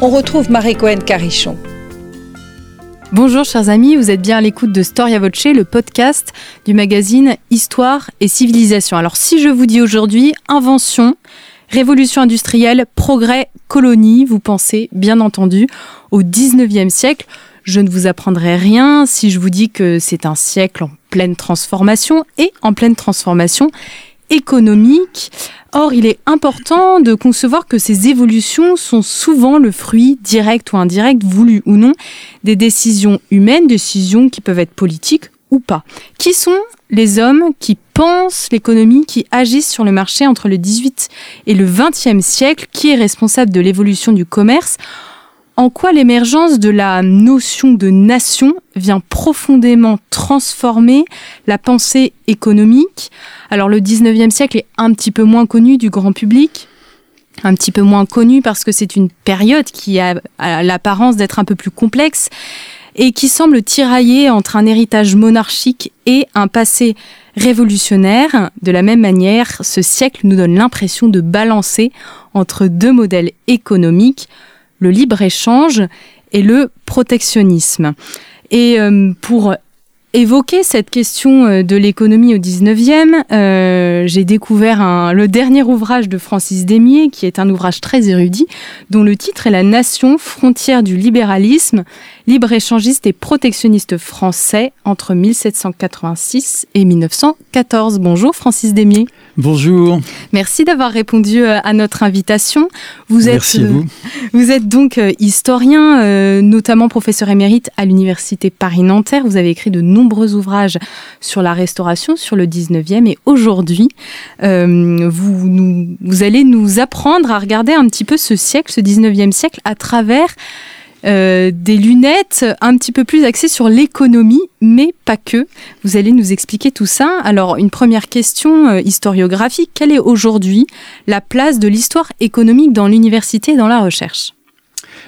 On retrouve Marie Cohen Carichon. Bonjour chers amis, vous êtes bien à l'écoute de Storia Voce, le podcast du magazine Histoire et Civilisation. Alors si je vous dis aujourd'hui invention, révolution industrielle, progrès, colonie, vous pensez bien entendu au 19e siècle. Je ne vous apprendrai rien si je vous dis que c'est un siècle en pleine transformation et en pleine transformation économique. Or, il est important de concevoir que ces évolutions sont souvent le fruit direct ou indirect, voulu ou non, des décisions humaines, décisions qui peuvent être politiques Qui sont les hommes qui pensent l'économie, qui agissent sur le marché entre le 18 et le 20e siècle? Qui est responsable de l'évolution du commerce? En quoi l'émergence de la notion de nation vient profondément transformer la pensée économique? Alors le 19e siècle est un petit peu moins connu du grand public, un petit peu moins connu parce que c'est une période qui a, l'apparence d'être un peu plus complexe et qui semble tirailler entre un héritage monarchique et un passé révolutionnaire. De la même manière, ce siècle nous donne l'impression de balancer entre deux modèles économiques le libre-échange et le protectionnisme. Et euh, pour évoquer cette question euh, de l'économie au 19e, euh, j'ai découvert le dernier ouvrage de Francis Démier, qui est un ouvrage très érudit, dont le titre est La nation, frontière du libéralisme, libre-échangiste et protectionniste français entre 1786 et 1914. Bonjour Francis Démier. Bonjour. Merci d'avoir répondu euh, à notre invitation. Vous Merci êtes, à vous. Vous êtes donc historien, notamment professeur émérite à l'Université Paris-Nanterre. Vous avez écrit de nombreux ouvrages sur la restauration, sur le 19e. Et aujourd'hui, euh, vous, vous allez nous apprendre à regarder un petit peu ce siècle, ce 19e siècle, à travers euh, des lunettes un petit peu plus axées sur l'économie, mais pas que. Vous allez nous expliquer tout ça. Alors, une première question euh, historiographique. Quelle est aujourd'hui la place de l'histoire économique dans l'université et dans la recherche?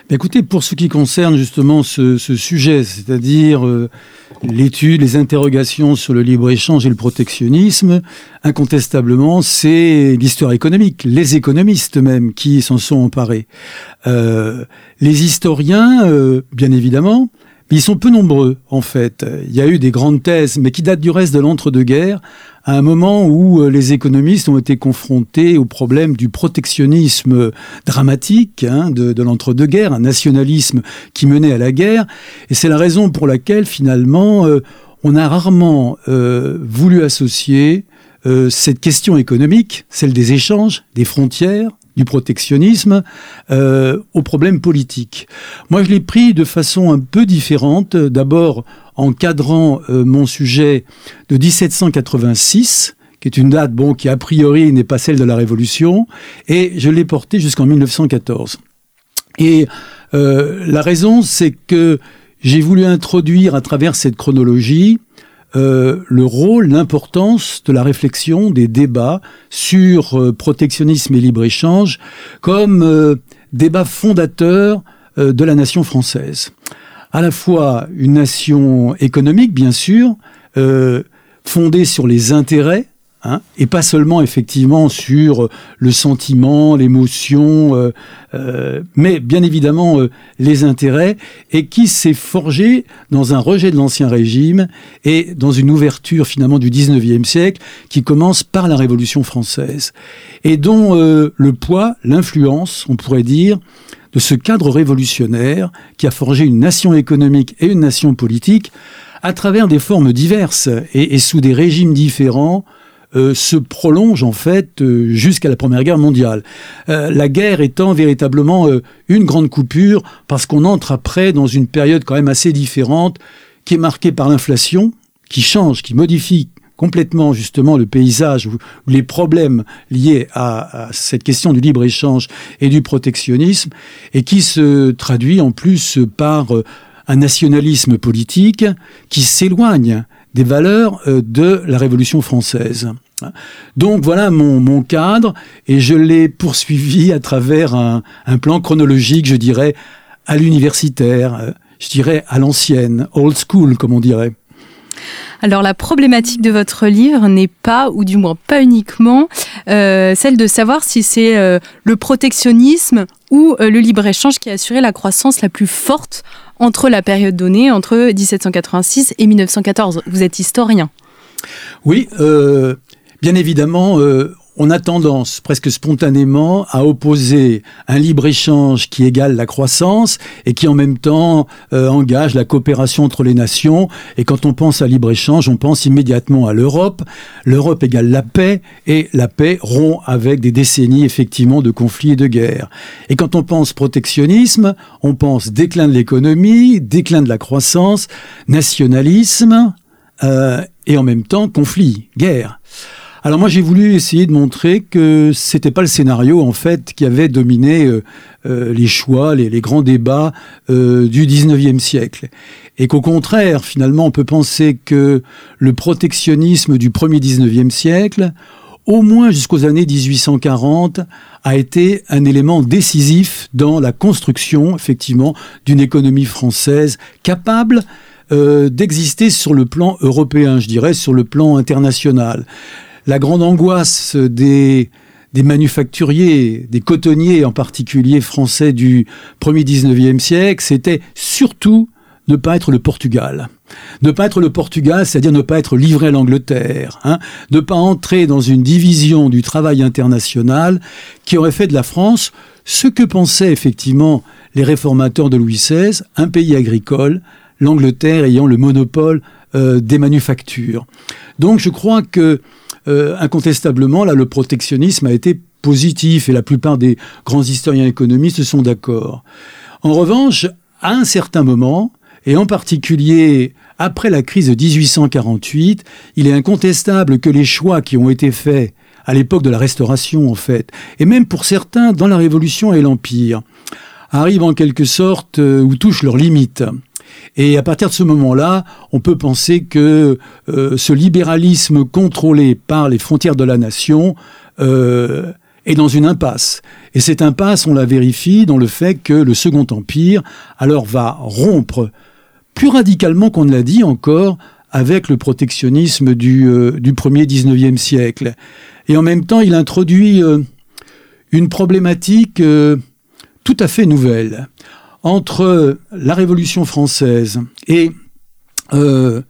Écoutez, pour ce qui concerne justement ce, sujet, c'est-à-dire euh, l'étude, les interrogations sur le libre-échange et le protectionnisme, incontestablement, c'est l'histoire économique, les économistes même qui s'en sont emparés. Euh, les historiens, euh, bien évidemment, ils sont peu nombreux, en fait. Il y a eu des grandes thèses, mais qui datent du reste de l'entre-deux-guerres, à un moment où euh, les économistes ont été confrontés au problème du protectionnisme dramatique hein, de, l'entre-deux-guerres, un nationalisme qui menait à la guerre. Et c'est la raison pour laquelle, finalement, euh, on a rarement euh, voulu associer cette question économique, celle des échanges, des frontières, du protectionnisme euh, aux problèmes politiques. Moi, je l'ai pris de façon un peu différente. D'abord, en cadrant euh, mon sujet de 1786, qui est une date bon qui a priori n'est pas celle de la Révolution, et je l'ai porté jusqu'en 1914. Et euh, la raison, c'est que j'ai voulu introduire à travers cette chronologie euh, le rôle, l'importance de la réflexion, des débats sur euh, protectionnisme et libre-échange comme euh, débat fondateur de la nation française. À la fois une nation économique, bien sûr, fondée sur les intérêts Hein, et pas seulement effectivement sur le sentiment, l'émotion, euh, euh, mais bien évidemment euh, les intérêts, et qui s'est forgé dans un rejet de l'ancien régime et dans une ouverture finalement du 19e siècle qui commence par la Révolution française, et dont le poids, l'influence, on pourrait dire, de ce cadre révolutionnaire qui a forgé une nation économique et une nation politique à travers des formes diverses et sous des régimes différents, euh, se prolonge en fait euh, jusqu'à la Première Guerre mondiale. Euh, la guerre étant véritablement une grande coupure parce qu'on entre après dans une période quand même assez différente qui est marquée par l'inflation, qui change, qui modifie complètement justement le paysage ou, les problèmes liés à, cette question du libre-échange et du protectionnisme et qui se traduit en plus par un nationalisme politique qui s'éloigne des valeurs de la Révolution française. Donc voilà mon, cadre et je l'ai poursuivi à travers un, plan chronologique, je dirais, à l'universitaire. je dirais, à l'ancienne, old school, comme on dirait. Alors la problématique de votre livre n'est pas, ou du moins pas uniquement, euh, celle de savoir si c'est euh, le protectionnisme ou euh, le libre-échange qui a assuré la croissance la plus forte entre la période donnée, entre 1786 et 1914. Vous êtes historien. Oui, bien évidemment, on a tendance presque spontanément à opposer un libre-échange qui égale la croissance et qui en même temps euh, engage la coopération entre les nations. Et quand on pense à libre-échange, on pense immédiatement à l'Europe. L'Europe égale la paix et la paix rompt avec des décennies effectivement de conflits et de guerres. Et quand on pense protectionnisme, on pense déclin de l'économie, déclin de la croissance, nationalisme euh, et en même temps conflit, guerre. Alors moi j'ai voulu essayer de montrer que c'était pas le scénario en fait qui avait dominé euh, euh, les choix, les, grands débats euh, du 19e siècle. Et qu'au contraire, finalement, on peut penser que le protectionnisme du premier 19e siècle, au moins jusqu'aux années 1840, a été un élément décisif dans la construction, effectivement, d'une économie française capable d'exister sur le plan européen, je dirais, sur le plan international la grande angoisse des, manufacturiers, des cotonniers en particulier français du 1er 19e siècle, c'était surtout ne pas être le Portugal. Ne pas être le Portugal, c'est-à-dire ne pas être livré à l'Angleterre, hein, ne pas entrer dans une division du travail international qui aurait fait de la France ce que pensaient effectivement les réformateurs de Louis XVI, un pays agricole, l'Angleterre ayant le monopole euh, des manufactures. Donc je crois que euh, incontestablement, là, le protectionnisme a été positif et la plupart des grands historiens économistes sont d'accord. En revanche, à un certain moment, et en particulier après la crise de 1848, il est incontestable que les choix qui ont été faits à l'époque de la Restauration, en fait, et même pour certains dans la Révolution et l'Empire, arrivent en quelque sorte euh, ou touchent leurs limites. Et à partir de ce moment-là, on peut penser que euh, ce libéralisme contrôlé par les frontières de la nation euh, est dans une impasse. Et cette impasse, on la vérifie dans le fait que le Second Empire, alors, va rompre plus radicalement qu'on ne l'a dit encore avec le protectionnisme du, euh, du premier 19e siècle. Et en même temps, il introduit une problématique tout à fait nouvelle entre la Révolution française et euh,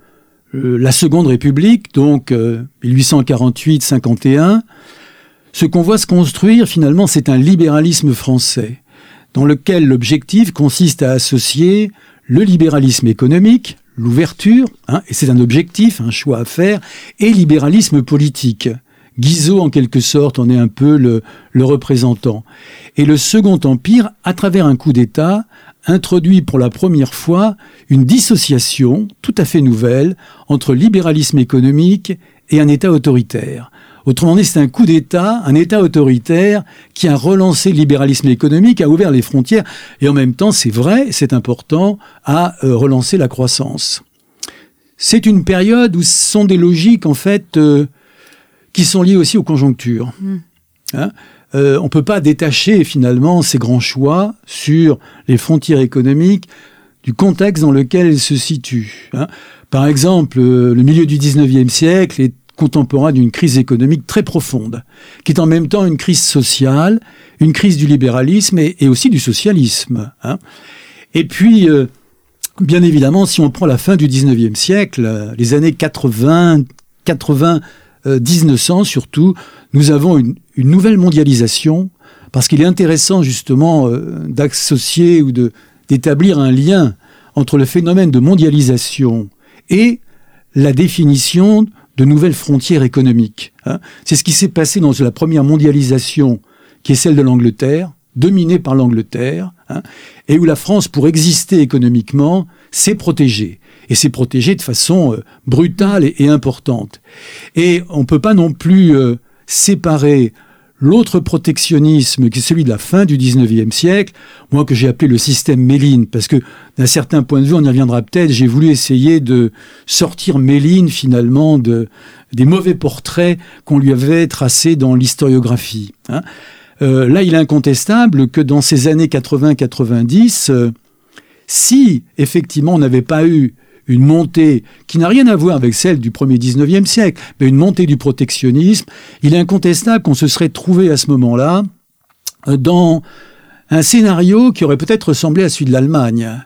la Seconde République, donc 1848-51, euh, ce qu'on voit se construire finalement, c'est un libéralisme français, dans lequel l'objectif consiste à associer le libéralisme économique, l'ouverture, hein, et c'est un objectif, un choix à faire, et libéralisme politique. Guizot, en quelque sorte, en est un peu le, représentant. Et le Second Empire, à travers un coup d'État, introduit pour la première fois une dissociation tout à fait nouvelle entre libéralisme économique et un État autoritaire. Autrement dit, c'est un coup d'État, un État autoritaire qui a relancé le libéralisme économique, a ouvert les frontières, et en même temps, c'est vrai, c'est important, a euh, relancé la croissance. C'est une période où ce sont des logiques, en fait, euh, qui sont liées aussi aux conjonctures. Mmh. Hein euh, on ne peut pas détacher finalement ces grands choix sur les frontières économiques du contexte dans lequel elles se situent. Hein. Par exemple, euh, le milieu du 19e siècle est contemporain d'une crise économique très profonde, qui est en même temps une crise sociale, une crise du libéralisme et, aussi du socialisme. Hein. Et puis, euh, bien évidemment, si on prend la fin du 19e siècle, les années 80, 80 1900 surtout, nous avons une, nouvelle mondialisation, parce qu'il est intéressant justement euh, d'associer ou d'établir un lien entre le phénomène de mondialisation et la définition de nouvelles frontières économiques. Hein. C'est ce qui s'est passé dans la première mondialisation, qui est celle de l'Angleterre, dominée par l'Angleterre, hein, et où la France, pour exister économiquement, s'est protégée et s'est protégée de façon euh, brutale et, importante. Et on ne peut pas non plus euh, séparer l'autre protectionnisme, qui est celui de la fin du 19e siècle, moi que j'ai appelé le système Méline, parce que d'un certain point de vue, on y reviendra peut-être, j'ai voulu essayer de sortir Méline finalement de, des mauvais portraits qu'on lui avait tracés dans l'historiographie. Hein. Euh, là, il est incontestable que dans ces années 80-90, Si effectivement on n'avait pas eu une montée qui n'a rien à voir avec celle du premier 19e siècle, mais une montée du protectionnisme, il est incontestable qu'on se serait trouvé à ce moment-là euh, dans un scénario qui aurait peut-être ressemblé à celui de l'Allemagne.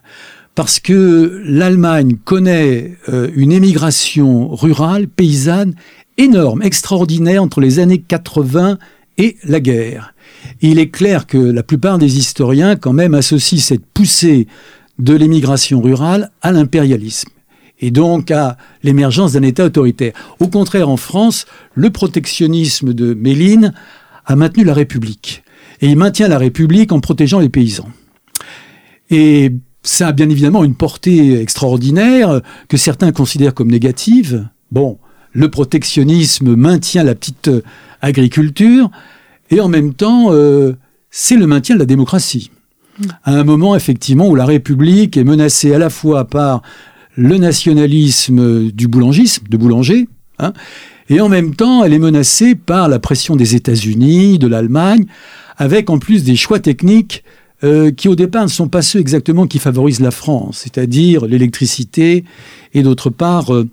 Parce que l'Allemagne connaît euh, une émigration rurale, paysanne, énorme, extraordinaire entre les années 80 et la guerre. il est clair que la plupart des historiens quand même associent cette poussée de l'émigration rurale à l'impérialisme et donc à l'émergence d'un État autoritaire. Au contraire, en France, le protectionnisme de Méline a maintenu la République. Et il maintient la République en protégeant les paysans. Et ça a bien évidemment une portée extraordinaire que certains considèrent comme négative. Bon, le protectionnisme maintient la petite agriculture et en même temps, euh, c'est le maintien de la démocratie à un moment effectivement où la République est menacée à la fois par le nationalisme du boulangisme, de boulanger, hein, et en même temps elle est menacée par la pression des États-Unis, de l'Allemagne, avec en plus des choix techniques euh, qui au départ ne sont pas ceux exactement qui favorisent la France, c'est-à-dire l'électricité et d'autre part euh,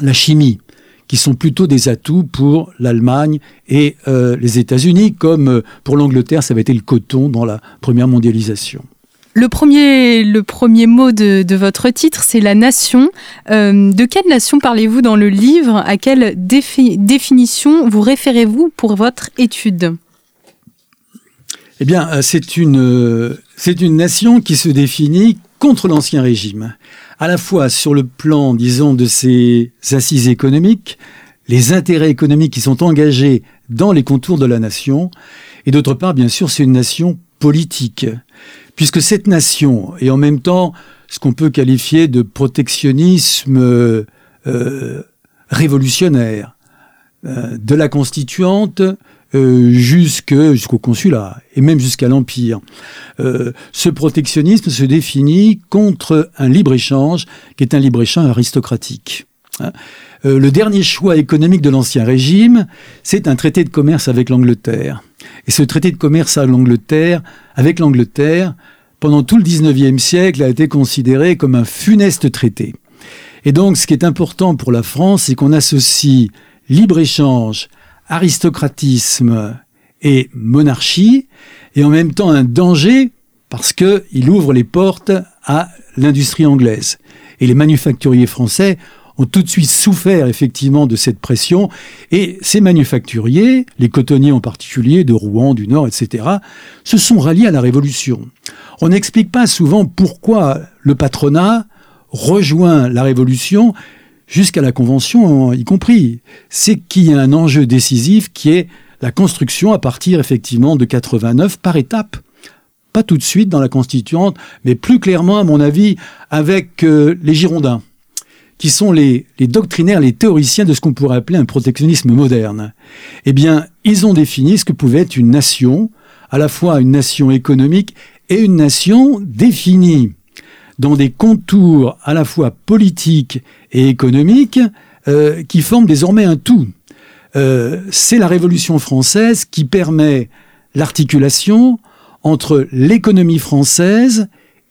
la chimie qui sont plutôt des atouts pour l'Allemagne et euh, les États-Unis, comme euh, pour l'Angleterre, ça avait été le coton dans la première mondialisation. Le premier, le premier mot de, votre titre, c'est la nation. Euh, de quelle nation parlez-vous dans le livre? À quelle définition vous référez-vous pour votre étude? Eh bien, c'est une, c'est une nation qui se définit contre l'Ancien Régime à la fois sur le plan, disons, de ses assises économiques, les intérêts économiques qui sont engagés dans les contours de la nation, et d'autre part, bien sûr, c'est une nation politique, puisque cette nation est en même temps ce qu'on peut qualifier de protectionnisme euh, révolutionnaire, euh, de la constituante euh, jusqu'au consulat et même jusqu'à l'Empire. Euh, ce protectionnisme se définit contre un libre-échange qui est un libre-échange aristocratique. Hein. Euh, le dernier choix économique de l'Ancien Régime, c'est un traité de commerce avec l'Angleterre. Et ce traité de commerce avec l'Angleterre, avec l'Angleterre, pendant tout le XIXe siècle, a été considéré comme un funeste traité. Et donc, ce qui est important pour la France, c'est qu'on associe libre-échange aristocratisme et monarchie, et en même temps un danger parce qu'il ouvre les portes à l'industrie anglaise. Et les manufacturiers français ont tout de suite souffert effectivement de cette pression, et ces manufacturiers, les cotonniers en particulier, de Rouen, du Nord, etc., se sont ralliés à la Révolution. On n'explique pas souvent pourquoi le patronat rejoint la Révolution jusqu'à la Convention y compris, c'est qu'il y a un enjeu décisif qui est la construction à partir effectivement de 89 par étapes. Pas tout de suite dans la constituante, mais plus clairement, à mon avis, avec euh, les Girondins, qui sont les doctrinaires, les théoriciens de ce qu'on pourrait appeler un protectionnisme moderne. Eh bien, ils ont défini ce que pouvait être une nation, à la fois une nation économique et une nation définie dans des contours à la fois politiques et économiques euh, qui forment désormais un tout. Euh, c'est la Révolution française qui permet l'articulation entre l'économie française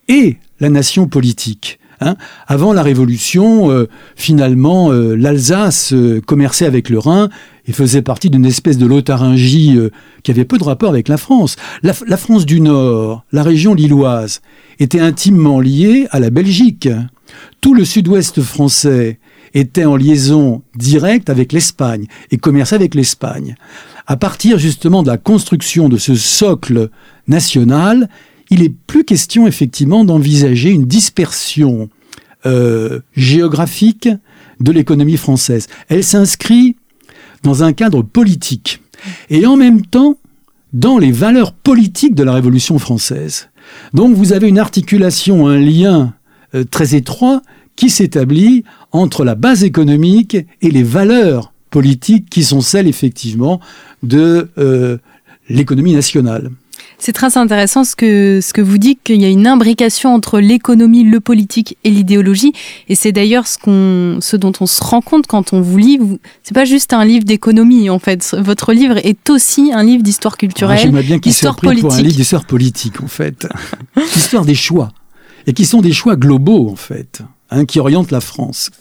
et la nation politique. Hein. Avant la Révolution, euh, finalement, l'Alsace commerçait avec le Rhin et faisait partie d'une espèce de Lotharingie qui avait peu de rapport avec la France. La, la France du Nord, la région lilloise, était intimement lié à la Belgique. Tout le sud-ouest français était en liaison directe avec l'Espagne et commerçait avec l'Espagne. À partir justement de la construction de ce socle national, il est plus question effectivement d'envisager une dispersion euh, géographique de l'économie française. Elle s'inscrit dans un cadre politique et en même temps dans les valeurs politiques de la Révolution française. Donc vous avez une articulation, un lien euh, très étroit qui s'établit entre la base économique et les valeurs politiques qui sont celles effectivement de euh, l'économie nationale. C'est très intéressant ce que, ce que vous dites, qu'il y a une imbrication entre l'économie, le politique et l'idéologie. Et c'est d'ailleurs ce, qu'on, ce dont on se rend compte quand on vous lit. C'est pas juste un livre d'économie, en fait. Votre livre est aussi un livre d'histoire culturelle, ah, bien qu'il soit politique. pour un livre d'histoire politique, en fait. L'histoire des choix. et qui sont des choix globaux en fait, hein, qui orientent la France.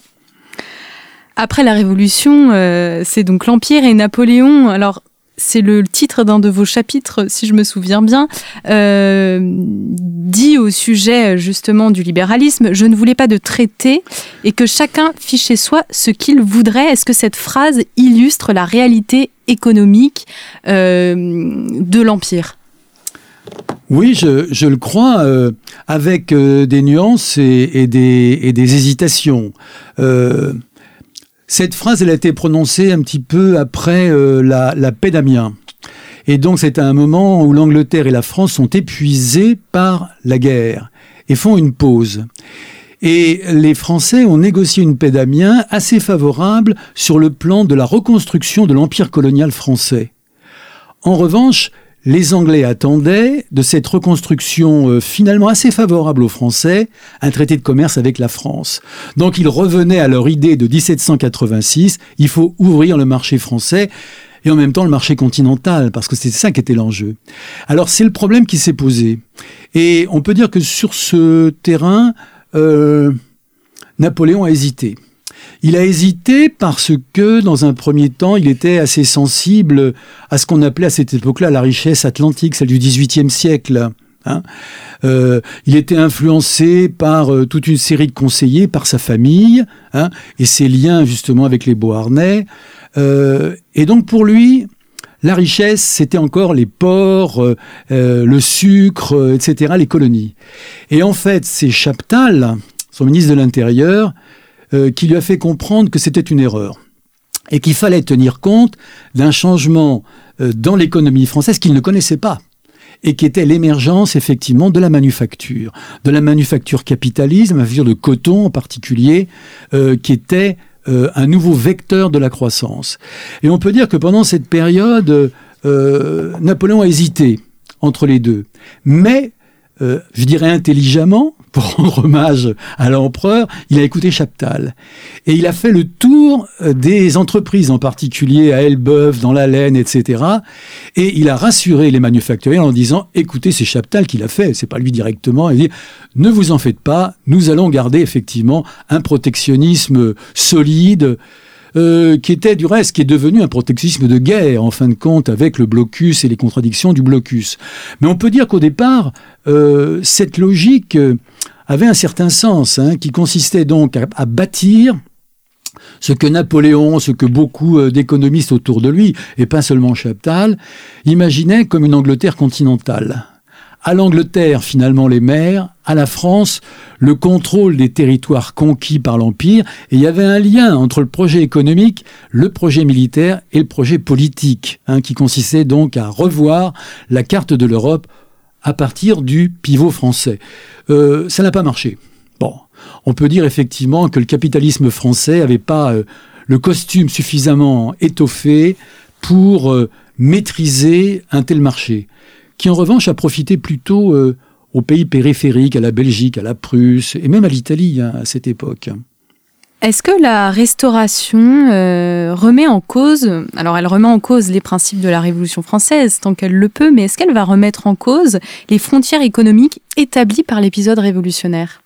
Après la Révolution, euh, c'est donc l'Empire et Napoléon. Alors, c'est le titre d'un de vos chapitres, si je me souviens bien, euh, dit au sujet justement du libéralisme, je ne voulais pas de traité et que chacun fit chez soi ce qu'il voudrait. Est-ce que cette phrase illustre la réalité économique euh, de l'Empire? Oui, je, le crois, euh, avec des nuances et, des, et, des, hésitations. Cette phrase, elle a été prononcée un petit peu après euh, la, paix d'Amiens. Et donc c'est à un moment où l'Angleterre et la France sont épuisées par la guerre et font une pause. Et les Français ont négocié une paix d'Amiens assez favorable sur le plan de la reconstruction de l'empire colonial français. En revanche, les Anglais attendaient de cette reconstruction euh, finalement assez favorable aux Français un traité de commerce avec la France. Donc ils revenaient à leur idée de 1786, il faut ouvrir le marché français et en même temps le marché continental, parce que c'est ça qui était l'enjeu. Alors c'est le problème qui s'est posé. Et on peut dire que sur ce terrain, euh, Napoléon a hésité. Il a hésité parce que, dans un premier temps, il était assez sensible à ce qu'on appelait à cette époque-là la richesse atlantique, celle du XVIIIe siècle. Hein. Euh, il était influencé par euh, toute une série de conseillers, par sa famille, hein, et ses liens justement avec les Beauharnais. Euh, et donc pour lui, la richesse, c'était encore les ports, le sucre, etc., les colonies. Et en fait, c'est Chaptal, son ministre de l'Intérieur, euh, qui lui a fait comprendre que c'était une erreur et qu'il fallait tenir compte d'un changement euh, dans l'économie française qu'il ne connaissait pas et qui était l'émergence effectivement de la manufacture, de la manufacture capitaliste, la manufacture de coton en particulier, euh, qui était un nouveau vecteur de la croissance. Et on peut dire que pendant cette période, Napoléon a hésité entre les deux, mais je dirais intelligemment, pour rendre hommage à l'empereur, il a écouté Chaptal. Et il a fait le tour euh, des entreprises, en particulier à Elbeuf, dans la laine, etc. Et il a rassuré les manufacturiers en disant, écoutez, c'est Chaptal qui l'a fait, c'est pas lui directement. Il dit, ne vous en faites pas, nous allons garder effectivement un protectionnisme solide, euh, qui était du reste, qui est devenu un protectionnisme de guerre, en fin de compte, avec le blocus et les contradictions du blocus. Mais on peut dire qu'au départ, euh, cette logique euh, avait un certain sens, hein, qui consistait donc à, bâtir ce que Napoléon, ce que beaucoup d'économistes autour de lui, et pas seulement Chaptal, imaginaient comme une Angleterre continentale à l'Angleterre finalement les mers, à la France le contrôle des territoires conquis par l'Empire, et il y avait un lien entre le projet économique, le projet militaire et le projet politique, hein, qui consistait donc à revoir la carte de l'Europe à partir du pivot français. Euh, ça n'a pas marché. Bon, on peut dire effectivement que le capitalisme français n'avait pas euh, le costume suffisamment étoffé pour euh, maîtriser un tel marché qui en revanche a profité plutôt euh, aux pays périphériques, à la Belgique, à la Prusse et même à l'Italie hein, à cette époque. Est-ce que la restauration euh, remet en cause, alors elle remet en cause les principes de la Révolution française tant qu'elle le peut, mais est-ce qu'elle va remettre en cause les frontières économiques établies par l'épisode révolutionnaire?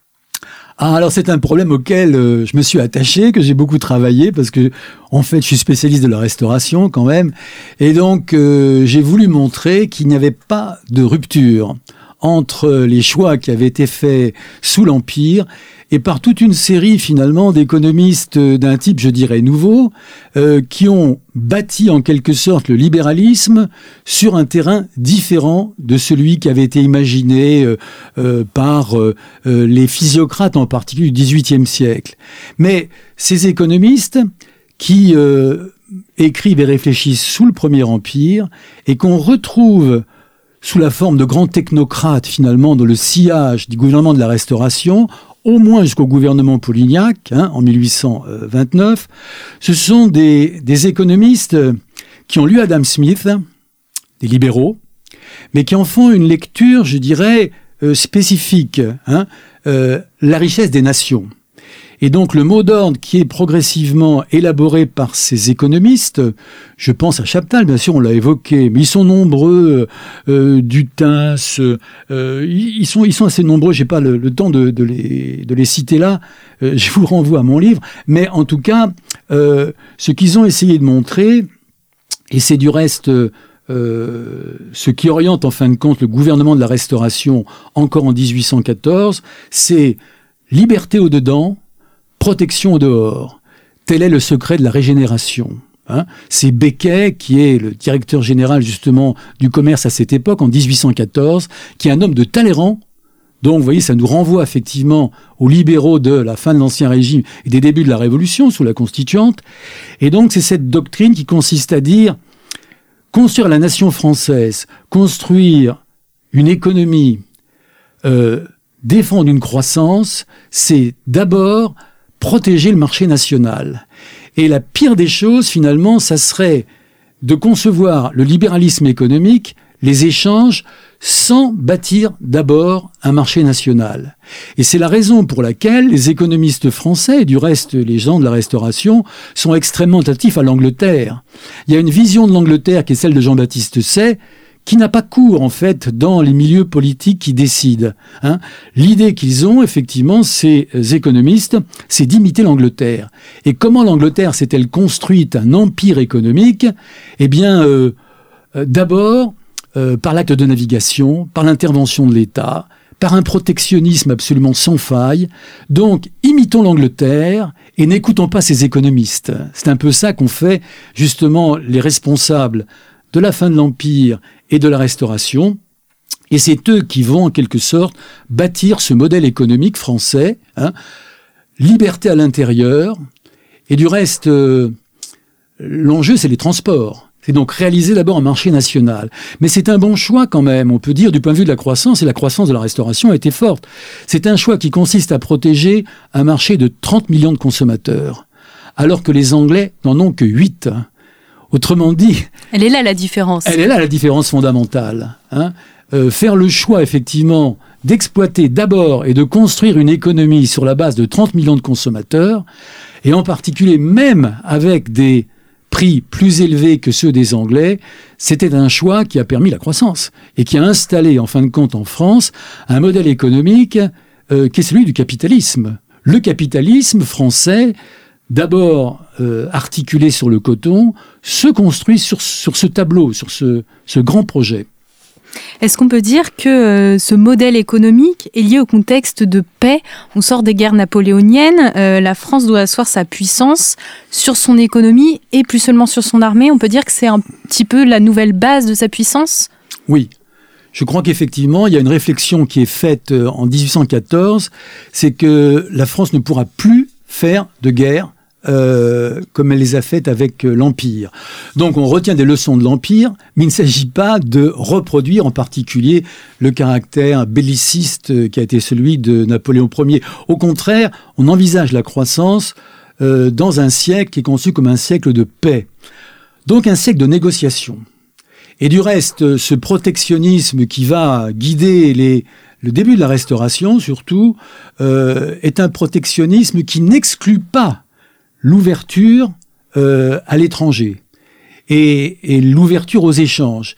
Ah, alors c'est un problème auquel euh, je me suis attaché, que j'ai beaucoup travaillé, parce que en fait je suis spécialiste de la restauration quand même, et donc euh, j'ai voulu montrer qu'il n'y avait pas de rupture entre les choix qui avaient été faits sous l'Empire et par toute une série finalement d'économistes d'un type, je dirais, nouveau, euh, qui ont bâti en quelque sorte le libéralisme sur un terrain différent de celui qui avait été imaginé euh, euh, par les physiocrates en particulier du XVIIIe siècle. Mais ces économistes qui écrivent et réfléchissent sous le Premier Empire et qu'on retrouve sous la forme de grands technocrates finalement dans le sillage du gouvernement de la Restauration, au moins jusqu'au gouvernement Polignac hein, en 1829, ce sont des, économistes qui ont lu Adam Smith, des libéraux, mais qui en font une lecture, je dirais, euh, spécifique, hein, euh, la richesse des nations. Et donc le mot d'ordre qui est progressivement élaboré par ces économistes, je pense à Chaptal, bien sûr, on l'a évoqué, mais ils sont nombreux, euh, Dutins, euh, ils, sont, ils sont assez nombreux, j'ai pas le, temps de, de, les, de les citer là, euh, je vous renvoie à mon livre, mais en tout cas, euh, ce qu'ils ont essayé de montrer, et c'est du reste euh, ce qui oriente en fin de compte le gouvernement de la Restauration encore en 1814, c'est liberté au dedans, protection au dehors. Tel est le secret de la régénération. Hein. c'est Becquet, qui est le directeur général justement du commerce à cette époque, en 1814, qui est un homme de Talleyrand. Donc, vous voyez, ça nous renvoie effectivement aux libéraux de la fin de l'Ancien Régime et des débuts de la Révolution sous la Constituante. Et donc, c'est cette doctrine qui consiste à dire construire la nation française, construire une économie, euh, défendre une croissance, c'est d'abord protéger le marché national. Et la pire des choses, finalement, ça serait de concevoir le libéralisme économique, les échanges, sans bâtir d'abord un marché national. Et c'est la raison pour laquelle les économistes français, et du reste les gens de la restauration, sont extrêmement attentifs à l'Angleterre. Il y a une vision de l'Angleterre qui est celle de Jean-Baptiste Say, qui n'a pas cours en fait dans les milieux politiques qui décident. Hein. L'idée qu'ils ont effectivement, ces économistes, c'est d'imiter l'Angleterre. Et comment l'Angleterre s'est-elle construite un empire économique? Eh bien, euh, euh, d'abord euh, par l'acte de navigation, par l'intervention de l'État, par un protectionnisme absolument sans faille. Donc, imitons l'Angleterre et n'écoutons pas ces économistes. C'est un peu ça qu'ont fait justement les responsables de la fin de l'Empire et de la Restauration. Et c'est eux qui vont en quelque sorte bâtir ce modèle économique français, hein. liberté à l'intérieur, et du reste, euh, l'enjeu c'est les transports. C'est donc réaliser d'abord un marché national. Mais c'est un bon choix quand même, on peut dire, du point de vue de la croissance, et la croissance de la restauration a été forte. C'est un choix qui consiste à protéger un marché de 30 millions de consommateurs, alors que les Anglais n'en ont que 8. Autrement dit... Elle est là la différence. Elle est là la différence fondamentale. Hein. Euh, faire le choix, effectivement, d'exploiter d'abord et de construire une économie sur la base de 30 millions de consommateurs, et en particulier même avec des prix plus élevés que ceux des Anglais, c'était un choix qui a permis la croissance et qui a installé, en fin de compte, en France, un modèle économique euh, qui est celui du capitalisme. Le capitalisme français, d'abord euh, articulé sur le coton, se construit sur, sur ce tableau, sur ce, ce grand projet. Est-ce qu'on peut dire que euh, ce modèle économique est lié au contexte de paix? On sort des guerres napoléoniennes, euh, la France doit asseoir sa puissance sur son économie et plus seulement sur son armée. On peut dire que c'est un petit peu la nouvelle base de sa puissance? Oui. Je crois qu'effectivement, il y a une réflexion qui est faite euh, en 1814, c'est que la France ne pourra plus faire de guerre euh, comme elle les a faites avec euh, l'Empire. Donc on retient des leçons de l'Empire, mais il ne s'agit pas de reproduire en particulier le caractère belliciste euh, qui a été celui de Napoléon Ier. Au contraire, on envisage la croissance dans un siècle qui est conçu comme un siècle de paix. Donc un siècle de négociation. Et du reste, ce protectionnisme qui va guider les, le début de la restauration, surtout, est un protectionnisme qui n'exclut pas l'ouverture euh, à l'étranger et, l'ouverture aux échanges.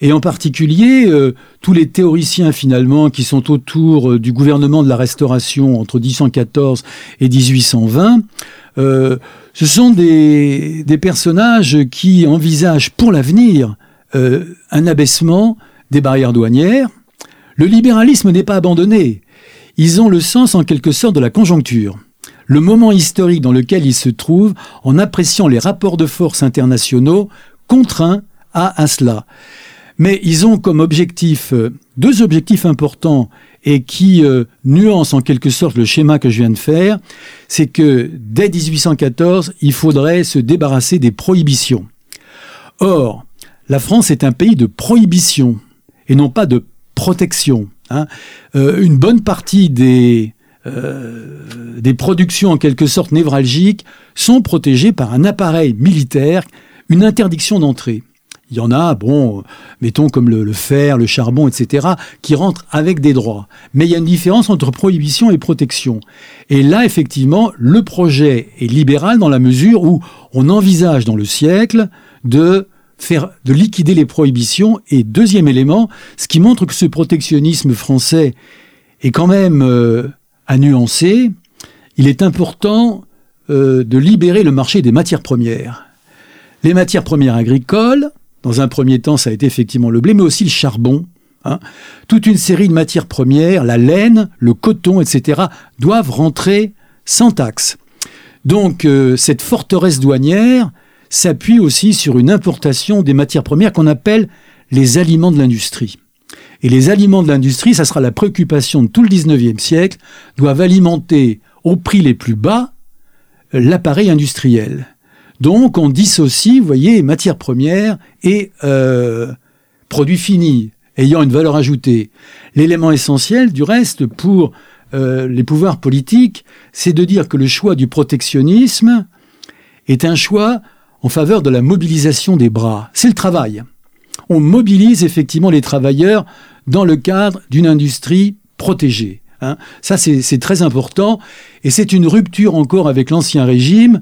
Et en particulier, euh, tous les théoriciens finalement qui sont autour euh, du gouvernement de la Restauration entre 1814 et 1820, ce sont des, des, personnages qui envisagent pour l'avenir un abaissement des barrières douanières. Le libéralisme n'est pas abandonné. Ils ont le sens en quelque sorte de la conjoncture le moment historique dans lequel il se trouve en appréciant les rapports de force internationaux contraints à, cela. Mais ils ont comme objectif euh, deux objectifs importants et qui euh, nuancent en quelque sorte le schéma que je viens de faire, c'est que dès 1814, il faudrait se débarrasser des prohibitions. Or, la France est un pays de prohibition et non pas de protection. Hein. Euh, une bonne partie des euh, des productions en quelque sorte névralgiques sont protégées par un appareil militaire, une interdiction d'entrée. Il y en a, bon, mettons comme le, fer, le charbon, etc., qui rentrent avec des droits. Mais il y a une différence entre prohibition et protection. Et là, effectivement, le projet est libéral dans la mesure où on envisage dans le siècle de liquider les prohibitions. Et deuxième élément, ce qui montre que ce protectionnisme français est quand même euh, à nuancer, il est important euh, de libérer le marché des matières premières. Les matières premières agricoles, dans un premier temps, ça a été effectivement le blé, mais aussi le charbon. Hein. Toute une série de matières premières, la laine, le coton, etc., doivent rentrer sans taxe. Donc euh, cette forteresse douanière s'appuie aussi sur une importation des matières premières qu'on appelle les aliments de l'industrie. Et les aliments de l'industrie, ça sera la préoccupation de tout le 19e siècle, doivent alimenter au prix les plus bas l'appareil industriel. Donc on dissocie, vous voyez, matières premières et euh, produits finis ayant une valeur ajoutée. L'élément essentiel, du reste, pour euh, les pouvoirs politiques, c'est de dire que le choix du protectionnisme est un choix en faveur de la mobilisation des bras. C'est le travail. On mobilise effectivement les travailleurs dans le cadre d'une industrie protégée. Hein. Ça, c'est très important. Et c'est une rupture encore avec l'ancien régime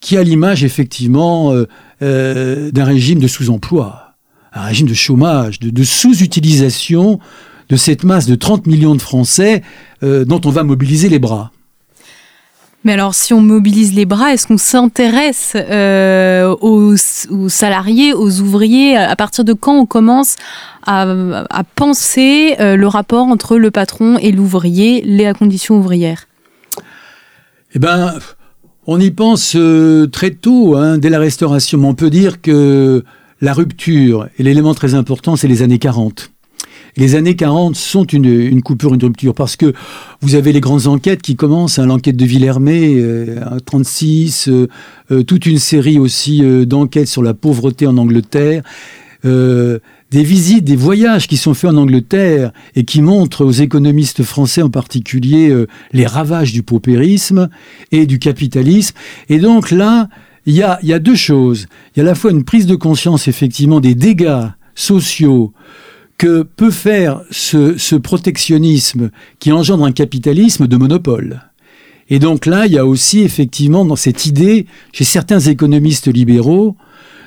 qui a l'image effectivement euh, euh, d'un régime de sous-emploi, un régime de chômage, de, sous-utilisation de cette masse de 30 millions de Français euh, dont on va mobiliser les bras. Mais alors, si on mobilise les bras, est-ce qu'on s'intéresse aux, salariés, aux ouvriers? À partir de quand on commence à, à penser le rapport entre le patron et l'ouvrier, les conditions ouvrières Eh ben, on y pense euh, très tôt, hein, dès la Restauration. Mais on peut dire que la rupture, et l'élément très important, c'est les années 40. Les années 40 sont une, coupure, une rupture, parce que vous avez les grandes enquêtes qui commencent, hein, l'enquête de Villermé, euh, 36, euh, euh, toute une série aussi d'enquêtes sur la pauvreté en Angleterre des visites, des voyages qui sont faits en Angleterre et qui montrent aux économistes français en particulier euh, les ravages du paupérisme et du capitalisme. Et donc là, il y a, y a deux choses. Il y a à la fois une prise de conscience effectivement des dégâts sociaux que peut faire ce, protectionnisme qui engendre un capitalisme de monopole. Et donc là, il y a aussi effectivement dans cette idée, chez certains économistes libéraux,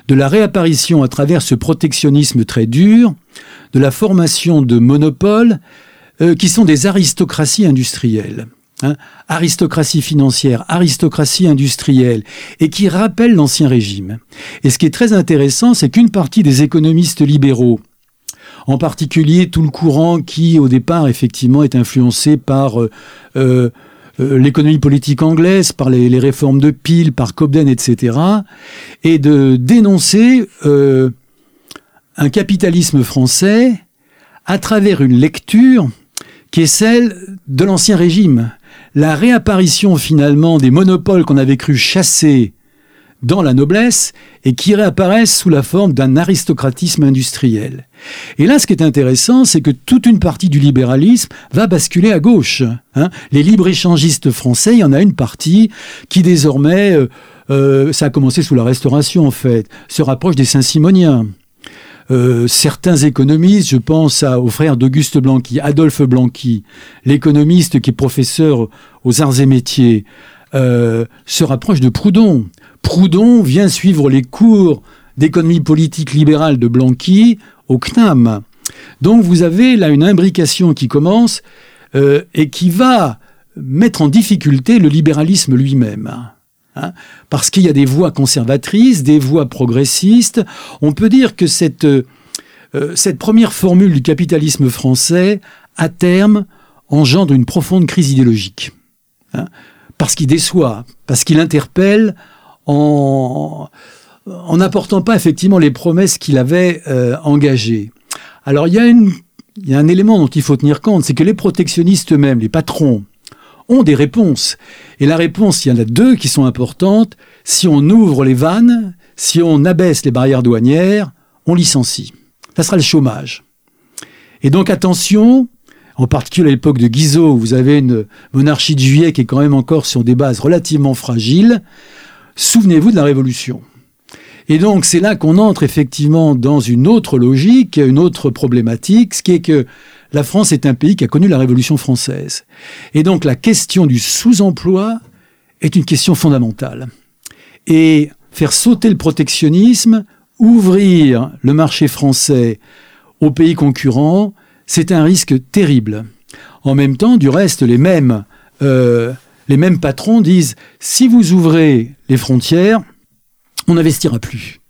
de la réapparition à travers ce protectionnisme très dur, de la formation de monopoles euh, qui sont des aristocraties industrielles. Hein, aristocratie financière, aristocratie industrielle, et qui rappellent l'ancien régime. Et ce qui est très intéressant, c'est qu'une partie des économistes libéraux, en particulier tout le courant qui, au départ, effectivement, est influencé par euh, euh, euh, l'économie politique anglaise, par les, réformes de Peel, par Cobden, etc., et de dénoncer un capitalisme français à travers une lecture qui est celle de l'Ancien Régime. La réapparition finalement des monopoles qu'on avait cru chasser dans la noblesse et qui réapparaissent sous la forme d'un aristocratisme industriel. Et là, ce qui est intéressant, c'est que toute une partie du libéralisme va basculer à gauche. Hein. Les libre-échangistes français, il y en a une partie qui désormais, euh, euh, ça a commencé sous la Restauration en fait, se rapproche des Saint-Simoniens. Euh, certains économistes, je pense à, au frère d'Auguste Blanqui, Adolphe Blanqui, l'économiste qui est professeur aux arts et métiers, se rapproche de Proudhon. Proudhon vient suivre les cours d'économie politique libérale de Blanqui au CNAM. Donc vous avez là une imbrication qui commence euh, et qui va mettre en difficulté le libéralisme lui-même. Hein. parce qu'il y a des voix conservatrices, des voix progressistes. On peut dire que cette, euh, première formule du capitalisme français, à terme, engendre une profonde crise idéologique. Hein. parce qu'il déçoit, parce qu'il interpelle en, en n'apportant pas effectivement les promesses qu'il avait euh, engagées. Alors il y, a une, il y a un élément dont il faut tenir compte, c'est que les protectionnistes eux-mêmes, les patrons, ont des réponses. Et la réponse, il y en a deux qui sont importantes. Si on ouvre les vannes, si on abaisse les barrières douanières, on licencie. Ça sera le chômage. Et donc attention, en particulier à l'époque de Guizot, vous avez une monarchie de juillet qui est quand même encore sur des bases relativement fragiles. Souvenez-vous de la Révolution. Et donc c'est là qu'on entre effectivement dans une autre logique, une autre problématique, ce qui est que la France est un pays qui a connu la Révolution française. Et donc la question du sous-emploi est une question fondamentale. Et faire sauter le protectionnisme, ouvrir le marché français aux pays concurrents, c'est un risque terrible. En même temps, du reste, les mêmes, euh, les mêmes patrons disent si vous ouvrez frontières, on n'investira plus.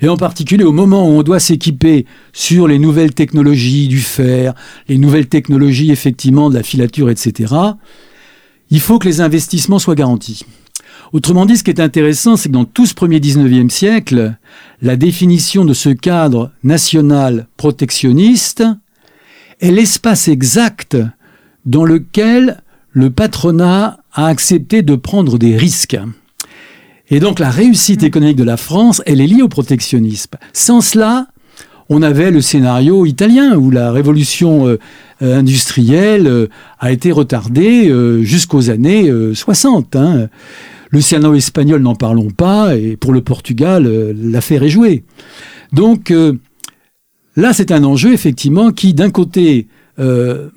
Et en particulier au moment où on doit s'équiper sur les nouvelles technologies du fer, les nouvelles technologies effectivement de la filature, etc., il faut que les investissements soient garantis. Autrement dit, ce qui est intéressant, c'est que dans tout ce premier 19e siècle, la définition de ce cadre national protectionniste est l'espace exact dans lequel le patronat a accepté de prendre des risques. Et donc la réussite mm. économique de la France, elle est liée au protectionnisme. Sans cela, on avait le scénario italien où la révolution euh, euh, industrielle euh, a été retardée jusqu'aux années 60. Hein. Le scénario espagnol, n'en parlons pas, et pour le Portugal, l'affaire est jouée. Donc là, c'est un enjeu effectivement qui, d'un côté,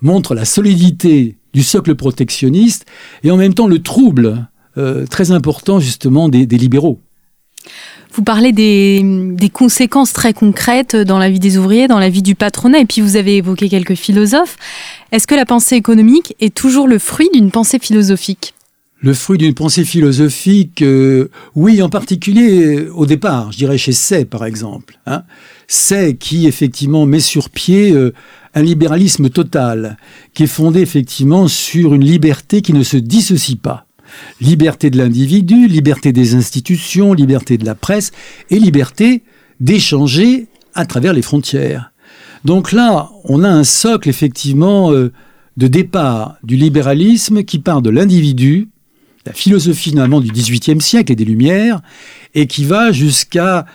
montre la solidité du socle protectionniste et en même temps le trouble euh, très important justement des, libéraux. Vous parlez des, conséquences très concrètes dans la vie des ouvriers, dans la vie du patronat, et puis vous avez évoqué quelques philosophes. Est-ce que la pensée économique est toujours le fruit d'une pensée philosophique? Le fruit d'une pensée philosophique, euh, oui, en particulier au départ, je dirais chez Say par exemple. Hein. Say qui effectivement met sur pied euh, un libéralisme total, qui est fondé effectivement sur une liberté qui ne se dissocie pas. Liberté de l'individu, liberté des institutions, liberté de la presse et liberté d'échanger à travers les frontières. Donc là, on a un socle effectivement euh, de départ du libéralisme qui part de l'individu, la philosophie finalement du XVIIIe siècle et des Lumières, et qui va jusqu'à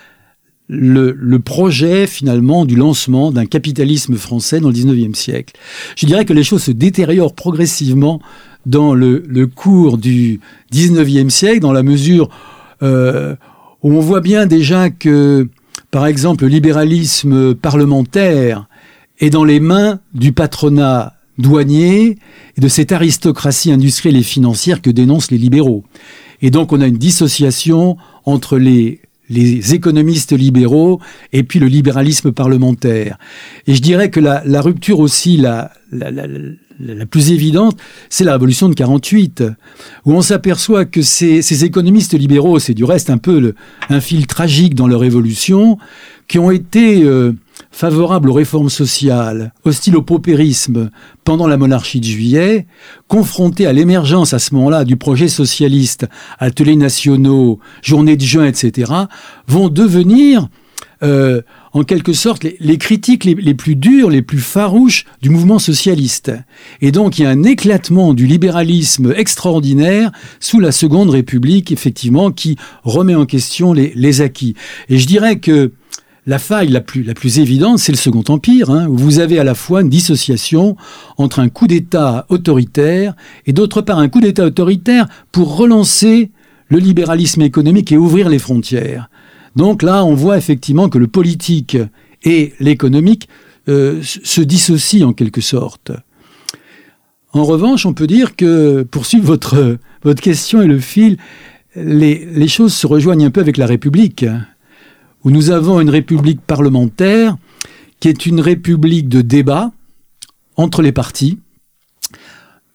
le, projet finalement du lancement d'un capitalisme français dans le XIXe siècle. Je dirais que les choses se détériorent progressivement dans le, cours du XIXe siècle, dans la mesure euh, où on voit bien déjà que, par exemple, le libéralisme parlementaire est dans les mains du patronat douanier et de cette aristocratie industrielle et financière que dénoncent les libéraux. Et donc on a une dissociation entre les les économistes libéraux et puis le libéralisme parlementaire. Et je dirais que la, rupture aussi, la, la, plus évidente, c'est la révolution de 48, où on s'aperçoit que ces, économistes libéraux, c'est du reste un peu un fil tragique dans leur évolution, qui ont été euh, favorables aux réformes sociales, hostiles au paupérisme pendant la monarchie de juillet, confrontés à l'émergence à ce moment-là du projet socialiste, ateliers nationaux, journées de juin, etc., vont devenir euh, en quelque sorte les, critiques les, plus dures, les plus farouches du mouvement socialiste. Et donc il y a un éclatement du libéralisme extraordinaire sous la Seconde République, effectivement, qui remet en question les acquis. Et je dirais que la faille la plus, évidente, c'est le Second Empire, hein, où vous avez à la fois une dissociation entre un coup d'État autoritaire et d'autre part un coup d'État autoritaire pour relancer le libéralisme économique et ouvrir les frontières. Donc là, on voit effectivement que le politique et l'économique euh, se dissocient en quelque sorte. En revanche, on peut dire que, pour suivre votre, question et le fil, les, les choses se rejoignent un peu avec la République où nous avons une république parlementaire qui est une république de débat entre les partis,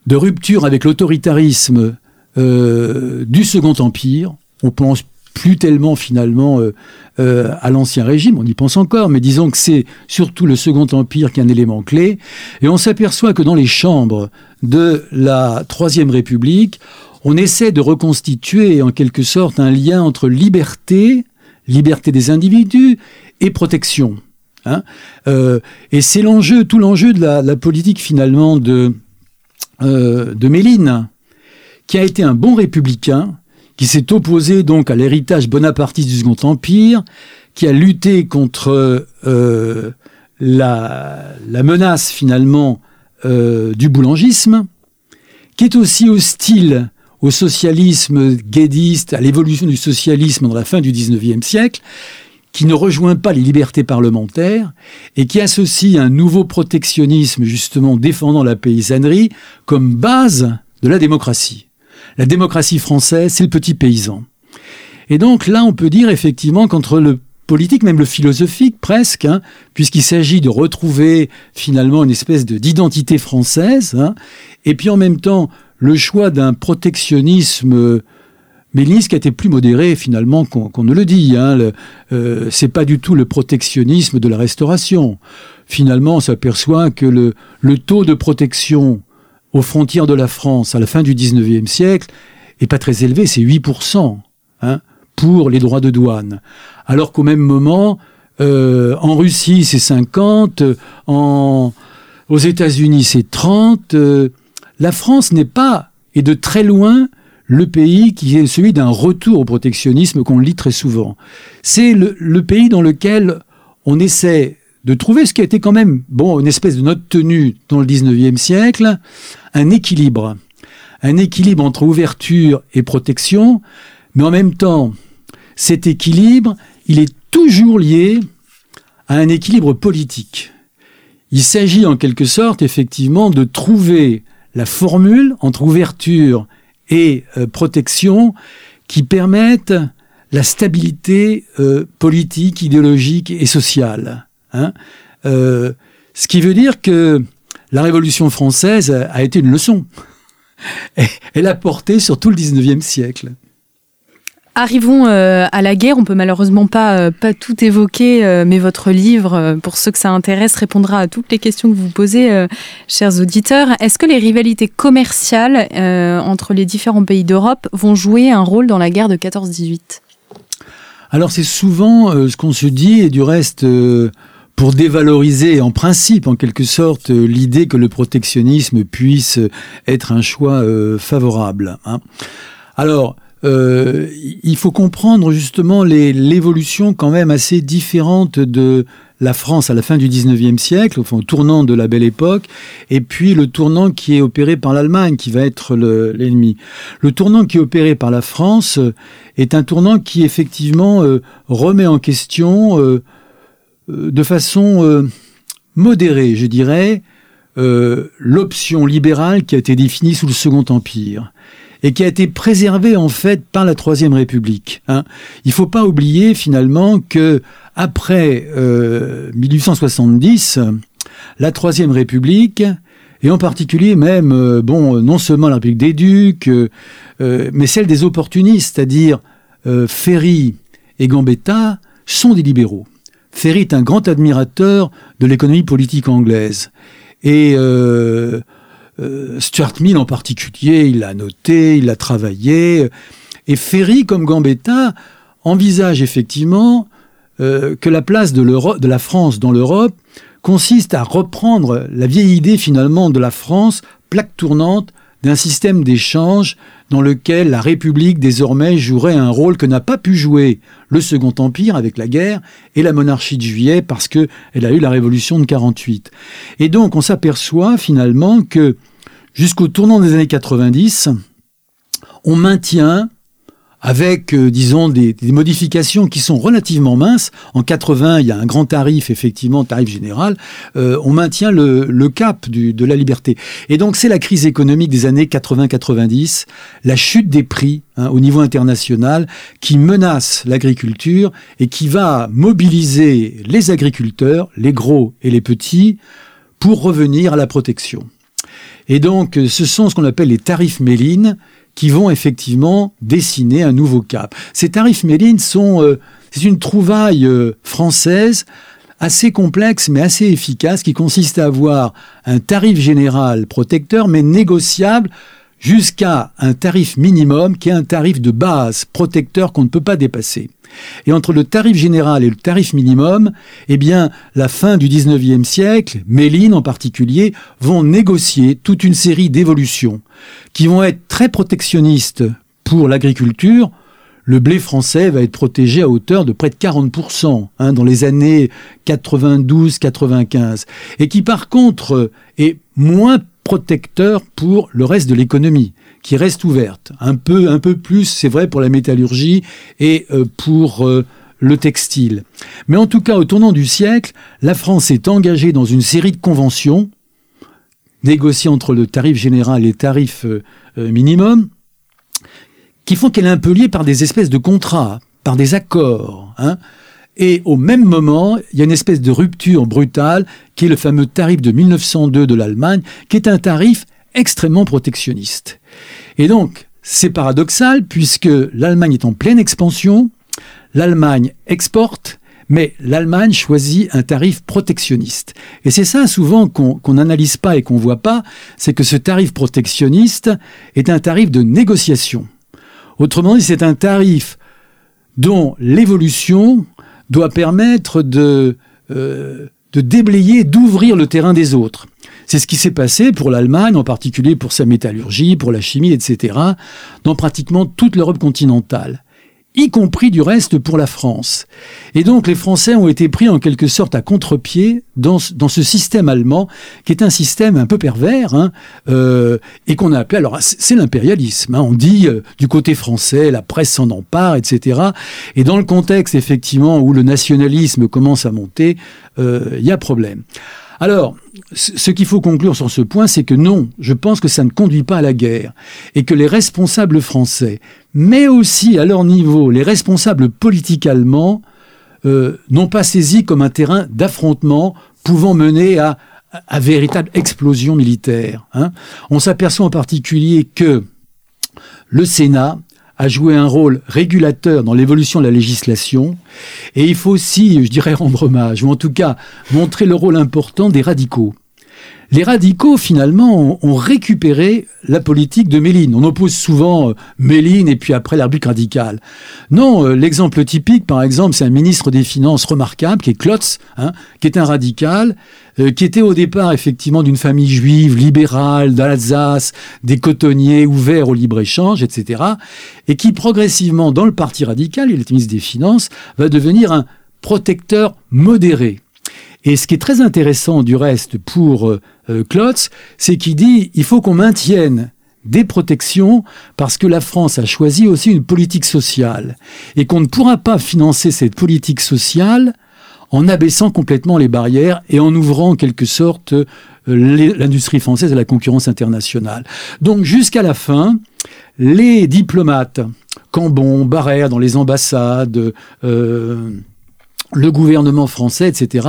de rupture avec l'autoritarisme euh, du Second Empire. On pense plus tellement finalement euh, euh, à l'ancien régime, on y pense encore, mais disons que c'est surtout le Second Empire qui est un élément clé. Et on s'aperçoit que dans les chambres de la Troisième République, on essaie de reconstituer en quelque sorte un lien entre liberté liberté des individus et protection. Hein. Euh, et c'est l'enjeu, tout l'enjeu de la, politique finalement de, euh, de Méline, qui a été un bon républicain, qui s'est opposé donc à l'héritage bonapartiste du Second Empire, qui a lutté contre euh, la, la, menace finalement du boulangisme, qui est aussi hostile au socialisme guédiste, à l'évolution du socialisme dans la fin du 19e siècle, qui ne rejoint pas les libertés parlementaires et qui associe un nouveau protectionnisme justement défendant la paysannerie comme base de la démocratie. La démocratie française, c'est le petit paysan. Et donc là, on peut dire effectivement qu'entre le politique, même le philosophique presque, hein, puisqu'il s'agit de retrouver finalement une espèce d'identité française, hein, et puis en même temps le choix d'un protectionnisme méliniste qui a plus modéré finalement qu'on ne le dit. Hein, euh, c'est pas du tout le protectionnisme de la restauration. Finalement, on s'aperçoit que le, le taux de protection aux frontières de la France à la fin du 19e siècle est pas très élevé, c'est 8% hein, pour les droits de douane alors qu'au même moment, euh, en Russie, c'est 50, en, aux États-Unis, c'est 30. Euh, la France n'est pas, et de très loin, le pays qui est celui d'un retour au protectionnisme qu'on lit très souvent. C'est le, pays dans lequel on essaie de trouver ce qui a été quand même, bon, une espèce de note tenue dans le 19e siècle, un équilibre. Un équilibre entre ouverture et protection, mais en même temps, cet équilibre, il est toujours lié à un équilibre politique. Il s'agit en quelque sorte effectivement de trouver la formule entre ouverture et euh, protection qui permette la stabilité euh, politique, idéologique et sociale. Hein. Euh, ce qui veut dire que la Révolution française a été une leçon. Elle a porté sur tout le 19e siècle. Arrivons euh, à la guerre. On peut malheureusement pas, euh, tout évoquer, euh, mais votre livre, pour ceux que ça intéresse, répondra à toutes les questions que vous posez, chers auditeurs. Est-ce que les rivalités commerciales entre les différents pays d'Europe vont jouer un rôle dans la guerre de 14-18 Alors c'est souvent ce qu'on se dit, et du reste pour dévaloriser en principe, en quelque sorte, l'idée que le protectionnisme puisse être un choix favorable. Hein. Alors, euh, il faut comprendre justement l'évolution quand même assez différente de la France à la fin du 19e siècle, au tournant de la belle époque, et puis le tournant qui est opéré par l'Allemagne, qui va être l'ennemi. Le, tournant qui est opéré par la France euh, est un tournant qui effectivement euh, remet en question de façon modérée, je dirais, l'option libérale qui a été définie sous le Second Empire et qui a été préservé en fait par la Troisième République. Hein. Il ne faut pas oublier finalement que après 1870, euh, la Troisième République et en particulier même, euh, bon, non seulement la République des Ducs, euh, mais celle des opportunistes, c'est-à-dire Ferry et Gambetta, sont des libéraux. Ferry est un grand admirateur de l'économie politique anglaise. Et euh, Stuart Mill en particulier, il l'a noté, il l'a travaillé. Et Ferry, comme Gambetta, envisage effectivement euh, que la place de, de la France dans l'Europe consiste à reprendre la vieille idée finalement de la France, plaque tournante d'un système d'échange dans lequel la République désormais jouerait un rôle que n'a pas pu jouer le Second Empire avec la guerre et la monarchie de Juillet parce que elle a eu la Révolution de 48. Et donc on s'aperçoit finalement que jusqu'au tournant des années 90, on maintient avec, euh, disons, des, modifications qui sont relativement minces. En 80, il y a un grand tarif, effectivement, tarif général. Euh, on maintient le, cap de la liberté. Et donc, c'est la crise économique des années 80-90, la chute des prix hein, au niveau international, qui menace l'agriculture et qui va mobiliser les agriculteurs, les gros et les petits, pour revenir à la protection. Et donc, ce sont ce qu'on appelle les tarifs Méline qui vont effectivement dessiner un nouveau cap. Ces tarifs Méline sont, euh, une trouvaille euh, française assez complexe mais assez efficace qui consiste à avoir un tarif général protecteur mais négociable jusqu'à un tarif minimum qui est un tarif de base protecteur qu'on ne peut pas dépasser. Et entre le tarif général et le tarif minimum, eh bien, la fin du 19e siècle, Méline en particulier, vont négocier toute une série d'évolutions qui vont être très protectionnistes pour l'agriculture. Le blé français va être protégé à hauteur de près de 40% hein, dans les années 92-95, et qui par contre est moins protecteur pour le reste de l'économie, qui reste ouverte. Un peu, un peu plus, c'est vrai, pour la métallurgie et euh, pour euh, le textile. Mais en tout cas, au tournant du siècle, la France est engagée dans une série de conventions négociées entre le tarif général et les tarifs euh, minimum, qui font qu'elle est un peu liée par des espèces de contrats, par des accords. Hein. Et au même moment, il y a une espèce de rupture brutale qui est le fameux tarif de 1902 de l'Allemagne, qui est un tarif extrêmement protectionniste. Et donc, c'est paradoxal puisque l'Allemagne est en pleine expansion, l'Allemagne exporte, mais l'Allemagne choisit un tarif protectionniste. Et c'est ça souvent qu'on n'analyse pas et qu'on voit pas, c'est que ce tarif protectionniste est un tarif de négociation. Autrement dit, c'est un tarif dont l'évolution doit permettre de, euh, de déblayer, d'ouvrir le terrain des autres. C'est ce qui s'est passé pour l'Allemagne, en particulier pour sa métallurgie, pour la chimie, etc., dans pratiquement toute l'Europe continentale y compris du reste pour la France. Et donc les Français ont été pris en quelque sorte à contre-pied dans, dans ce système allemand, qui est un système un peu pervers, hein, euh, et qu'on a appelé, alors c'est l'impérialisme, hein, on dit euh, du côté français, la presse s'en empare, etc. Et dans le contexte effectivement où le nationalisme commence à monter, euh, il y a problème. Alors, ce qu'il faut conclure sur ce point, c'est que non, je pense que ça ne conduit pas à la guerre, et que les responsables français, mais aussi à leur niveau, les responsables politiques allemands, euh, n'ont pas saisi comme un terrain d'affrontement pouvant mener à, à, véritable explosion militaire. Hein. On s'aperçoit en particulier que le Sénat a joué un rôle régulateur dans l'évolution de la législation. Et il faut aussi, je dirais, rendre hommage, ou en tout cas montrer le rôle important des radicaux. Les radicaux, finalement, ont, récupéré la politique de Méline. On oppose souvent euh, Méline et puis après l'arbitre radical. Non, euh, l'exemple typique, par exemple, c'est un ministre des Finances remarquable, qui est Klotz, hein, qui est un radical, euh, qui était au départ effectivement d'une famille juive, libérale, d'Alsace, des cotonniers ouverts au libre-échange, etc., et qui progressivement, dans le parti radical, il est ministre des Finances, va devenir un protecteur modéré. Et ce qui est très intéressant du reste pour euh, euh, Klotz, c'est qu'il dit il faut qu'on maintienne des protections parce que la France a choisi aussi une politique sociale et qu'on ne pourra pas financer cette politique sociale en abaissant complètement les barrières et en ouvrant en quelque sorte euh, l'industrie française à la concurrence internationale. Donc jusqu'à la fin, les diplomates, Cambon, Barrère dans les ambassades, euh, le gouvernement français, etc.,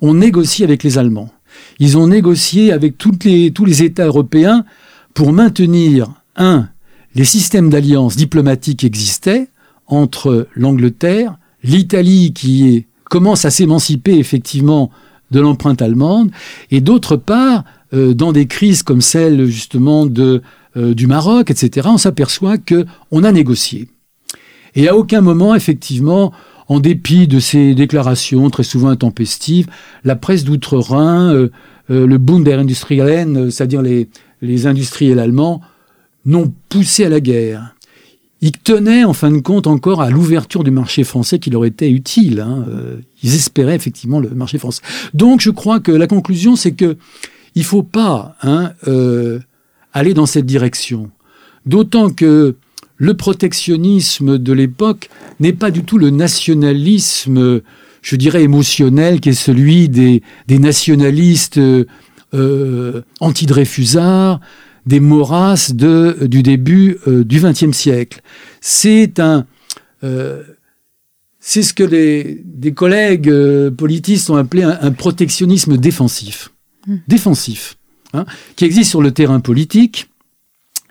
ont négocié avec les Allemands. Ils ont négocié avec toutes les, tous les États européens pour maintenir, un, les systèmes d'alliance diplomatique existaient entre l'Angleterre, l'Italie qui commence à s'émanciper effectivement de l'empreinte allemande, et d'autre part, euh, dans des crises comme celle justement de, euh, du Maroc, etc., on s'aperçoit que on a négocié. Et à aucun moment, effectivement, en dépit de ces déclarations très souvent intempestives, la presse d'outre-Rhin, euh, euh, le Bund der Industriellen, euh, c'est-à-dire les, les industriels allemands, n'ont poussé à la guerre. Ils tenaient en fin de compte encore à l'ouverture du marché français qui leur était utile. Hein. Ils espéraient effectivement le marché français. Donc je crois que la conclusion, c'est que il faut pas hein, aller dans cette direction. D'autant que le protectionnisme de l'époque n'est pas du tout le nationalisme, je dirais, émotionnel, qui est celui des, nationalistes euh, anti-Dreyfusards, des Maurras de, du début euh, du XXe siècle. C'est un... Euh, c'est ce que les, des collègues euh, politistes ont appelé un, protectionnisme défensif. Hmm. Défensif. Hein, qui existe sur le terrain politique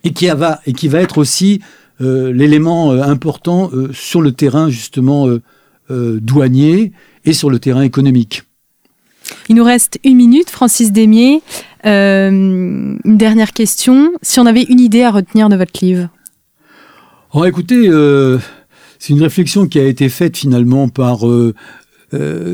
et qui, va, et qui va être aussi euh, l'élément euh, important euh, sur le terrain justement douanier et sur le terrain économique. Il nous reste une minute, Francis Demier. une dernière question. Si on avait une idée à retenir de votre livre oh, Écoutez, c'est une réflexion qui a été faite finalement par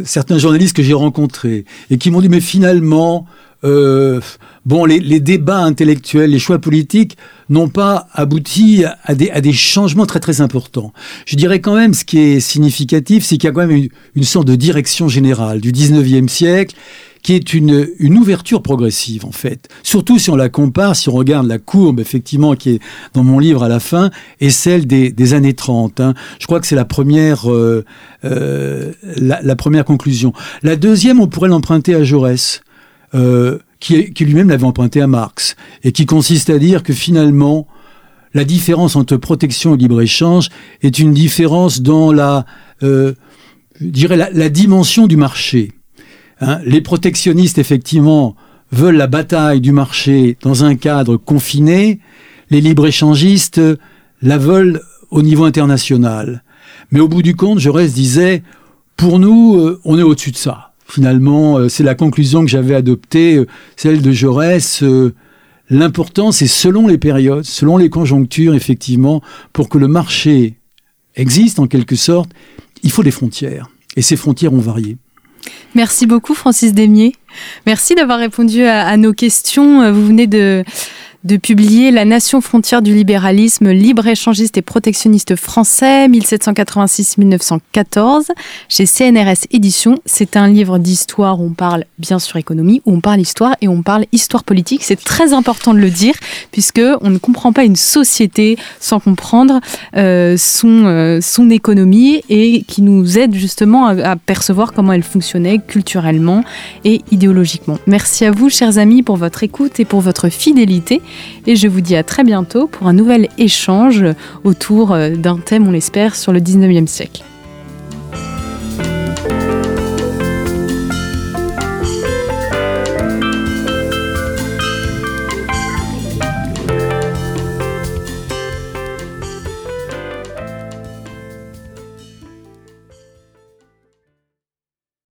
certains journalistes que j'ai rencontrés et qui m'ont dit, mais finalement, euh, bon, les, les, débats intellectuels, les choix politiques n'ont pas abouti à des, à des, changements très très importants. Je dirais quand même, ce qui est significatif, c'est qu'il y a quand même une, une, sorte de direction générale du 19e siècle qui est une, une ouverture progressive en fait. Surtout si on la compare, si on regarde la courbe effectivement qui est dans mon livre à la fin, et celle des, des années 30. Hein. Je crois que c'est la première, euh, euh, la, la, première conclusion. La deuxième, on pourrait l'emprunter à Jaurès. Euh, qui, qui lui-même l'avait emprunté à Marx, et qui consiste à dire que finalement, la différence entre protection et libre-échange est une différence dans la, euh, je dirais la, la, dimension du marché. Hein, les protectionnistes, effectivement, veulent la bataille du marché dans un cadre confiné. Les libre-échangistes la veulent au niveau international. Mais au bout du compte, Jaurès disait, pour nous, euh, on est au-dessus de ça. Finalement, euh, c'est la conclusion que j'avais adoptée, euh, celle de Jaurès. L'important, c'est selon les périodes, selon les conjonctures, effectivement, pour que le marché existe en quelque sorte, il faut des frontières. Et ces frontières ont varié. Merci beaucoup, Francis Demier. Merci d'avoir répondu à, à, nos questions. Vous venez de de publier La nation frontière du libéralisme libre-échangiste et protectionniste français 1786-1914 chez CNRS Éditions. C'est un livre d'histoire où on parle bien sûr économie, où on parle histoire et on parle histoire politique. C'est très important de le dire puisque on ne comprend pas une société sans comprendre euh, son, euh, son économie et qui nous aide justement à, à percevoir comment elle fonctionnait culturellement et idéologiquement. Merci à vous chers amis pour votre écoute et pour votre fidélité et je vous dis à très bientôt pour un nouvel échange autour d'un thème, on l'espère, sur le 19e siècle.